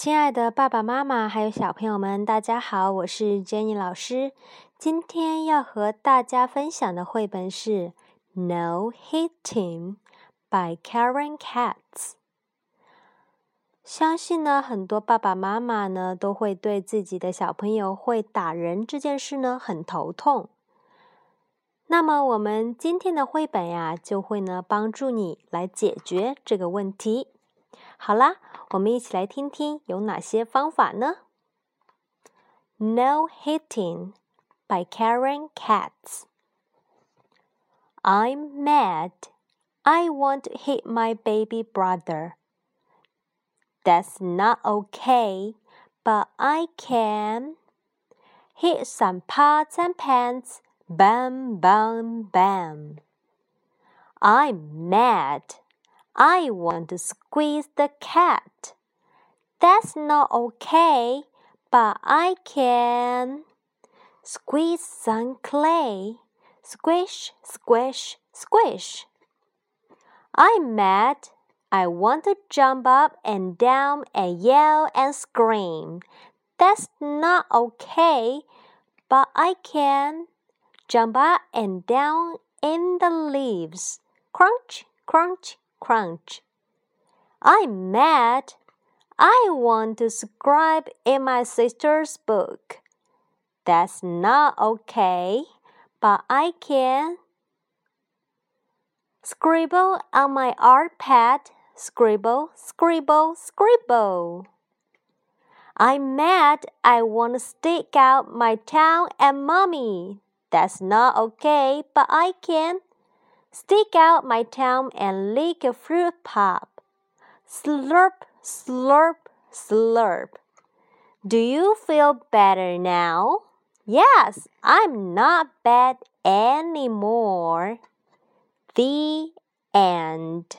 亲爱的爸爸妈妈还有小朋友们，大家好，我是 Jenny 老师。今天要和大家分享的绘本是《No Hitting》by Karen Katz。相信呢，很多爸爸妈妈呢都会对自己的小朋友会打人这件事呢很头痛。那么，我们今天的绘本呀，就会呢帮助你来解决这个问题。好啦，我们一起来听听有哪些方法呢？No hitting by Karen Katz. I'm mad. I want to hit my baby brother. That's not okay, but I can hit some pots and pans Bam, bam, bam. I'm mad. I want to squeeze the cat. That's not okay, but I can squeeze some clay. Squish, squish, squish. I'm mad. I want to jump up and down and yell and scream. That's not okay, but I can jump up and down in the leaves. Crunch, crunch, crunch. I'm mad. I want to scribe in my sister's book. That's not okay, but I can. Scribble on my art pad. Scribble, scribble, scribble. I'm mad. I want to stick out my tongue at mommy. That's not okay, but I can stick out my tongue and lick a fruit pop. Slurp, slurp, slurp. Do you feel better now? Yes, I'm not bad anymore. The end.